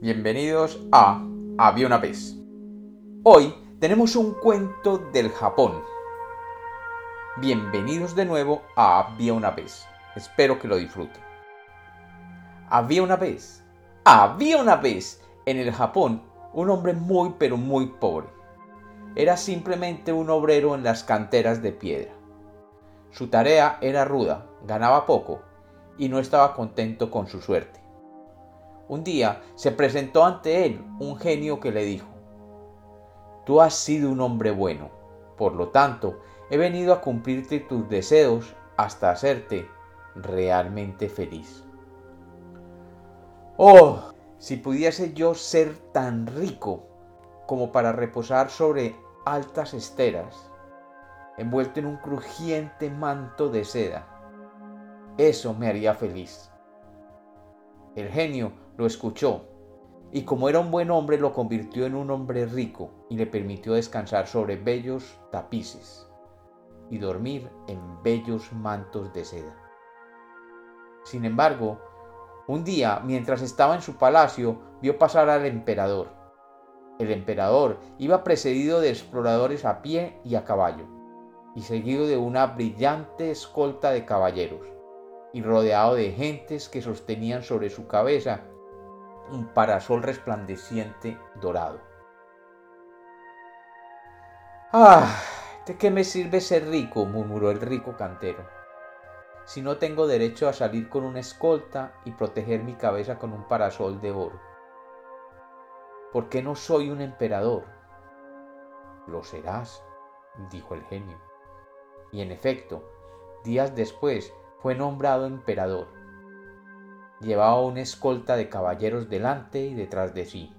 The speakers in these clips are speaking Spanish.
Bienvenidos a Había una vez. Hoy tenemos un cuento del Japón. Bienvenidos de nuevo a Había una vez. Espero que lo disfruten. Había una vez, había una vez en el Japón un hombre muy pero muy pobre. Era simplemente un obrero en las canteras de piedra. Su tarea era ruda, ganaba poco y no estaba contento con su suerte. Un día se presentó ante él un genio que le dijo, Tú has sido un hombre bueno, por lo tanto he venido a cumplirte tus deseos hasta hacerte realmente feliz. Oh, si pudiese yo ser tan rico como para reposar sobre altas esteras, envuelto en un crujiente manto de seda, eso me haría feliz. El genio lo escuchó y como era un buen hombre lo convirtió en un hombre rico y le permitió descansar sobre bellos tapices y dormir en bellos mantos de seda. Sin embargo, un día, mientras estaba en su palacio, vio pasar al emperador. El emperador iba precedido de exploradores a pie y a caballo, y seguido de una brillante escolta de caballeros y rodeado de gentes que sostenían sobre su cabeza un parasol resplandeciente dorado. Ah, ¿de qué me sirve ser rico? murmuró el rico cantero, si no tengo derecho a salir con una escolta y proteger mi cabeza con un parasol de oro. ¿Por qué no soy un emperador? Lo serás, dijo el genio. Y en efecto, días después fue nombrado emperador. Llevaba una escolta de caballeros delante y detrás de sí,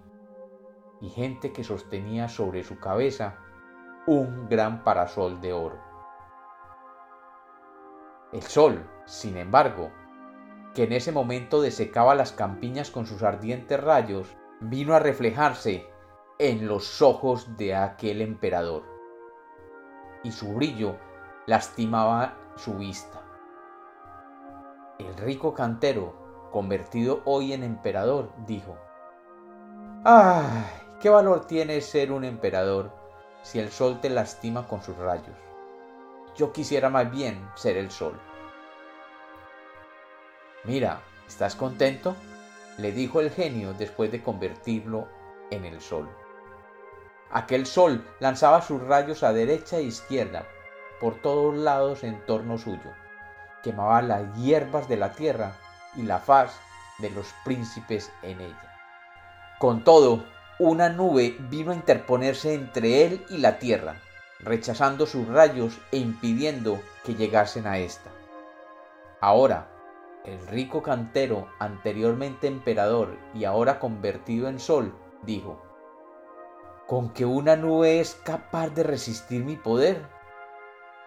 y gente que sostenía sobre su cabeza un gran parasol de oro. El sol, sin embargo, que en ese momento desecaba las campiñas con sus ardientes rayos, vino a reflejarse en los ojos de aquel emperador, y su brillo lastimaba su vista. El rico cantero, convertido hoy en emperador, dijo, ¡Ay! ¿Qué valor tiene ser un emperador si el sol te lastima con sus rayos? Yo quisiera más bien ser el sol. Mira, ¿estás contento? le dijo el genio después de convertirlo en el sol. Aquel sol lanzaba sus rayos a derecha e izquierda, por todos lados en torno suyo quemaba las hierbas de la tierra y la faz de los príncipes en ella. Con todo, una nube vino a interponerse entre él y la tierra, rechazando sus rayos e impidiendo que llegasen a ésta. Ahora, el rico cantero, anteriormente emperador y ahora convertido en sol, dijo, ¿con que una nube es capaz de resistir mi poder?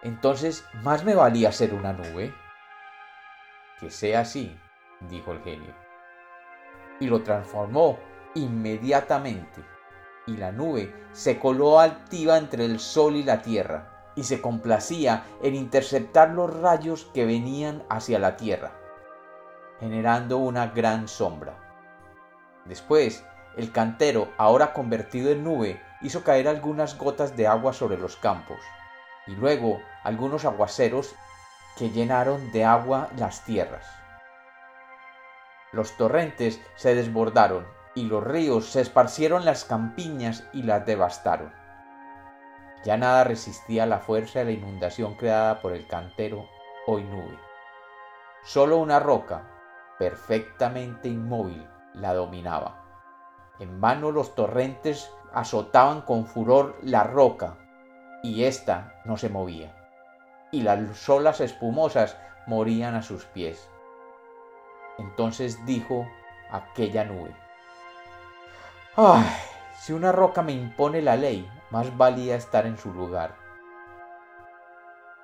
Entonces, más me valía ser una nube. Que sea así, dijo el genio. Y lo transformó inmediatamente, y la nube se coló altiva entre el sol y la tierra, y se complacía en interceptar los rayos que venían hacia la tierra, generando una gran sombra. Después, el cantero, ahora convertido en nube, hizo caer algunas gotas de agua sobre los campos, y luego algunos aguaceros que llenaron de agua las tierras. Los torrentes se desbordaron y los ríos se esparcieron las campiñas y las devastaron. Ya nada resistía la fuerza de la inundación creada por el cantero hoy nube. Solo una roca, perfectamente inmóvil, la dominaba. En vano los torrentes azotaban con furor la roca y ésta no se movía y las olas espumosas morían a sus pies. Entonces dijo aquella nube, ¡ay! Si una roca me impone la ley, más valía estar en su lugar.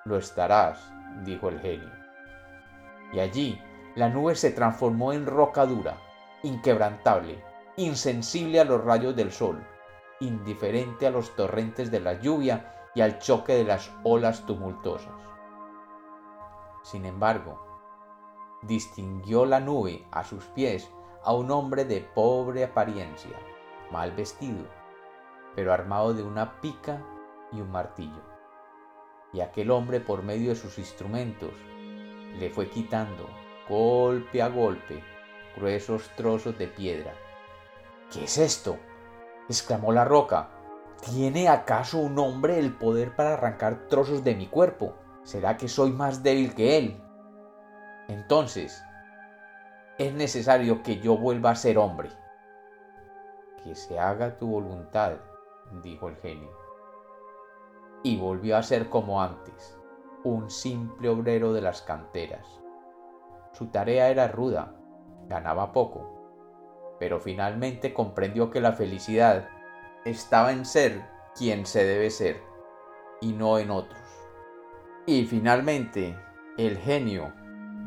Lo estarás, dijo el genio. Y allí la nube se transformó en roca dura, inquebrantable, insensible a los rayos del sol, indiferente a los torrentes de la lluvia y al choque de las olas tumultuosas. Sin embargo, distinguió la nube a sus pies a un hombre de pobre apariencia, mal vestido, pero armado de una pica y un martillo. Y aquel hombre por medio de sus instrumentos le fue quitando, golpe a golpe, gruesos trozos de piedra. ¿Qué es esto? exclamó la roca. ¿Tiene acaso un hombre el poder para arrancar trozos de mi cuerpo? ¿Será que soy más débil que él? Entonces, es necesario que yo vuelva a ser hombre. Que se haga tu voluntad, dijo el genio. Y volvió a ser como antes, un simple obrero de las canteras. Su tarea era ruda, ganaba poco, pero finalmente comprendió que la felicidad estaba en ser quien se debe ser y no en otros. Y finalmente el genio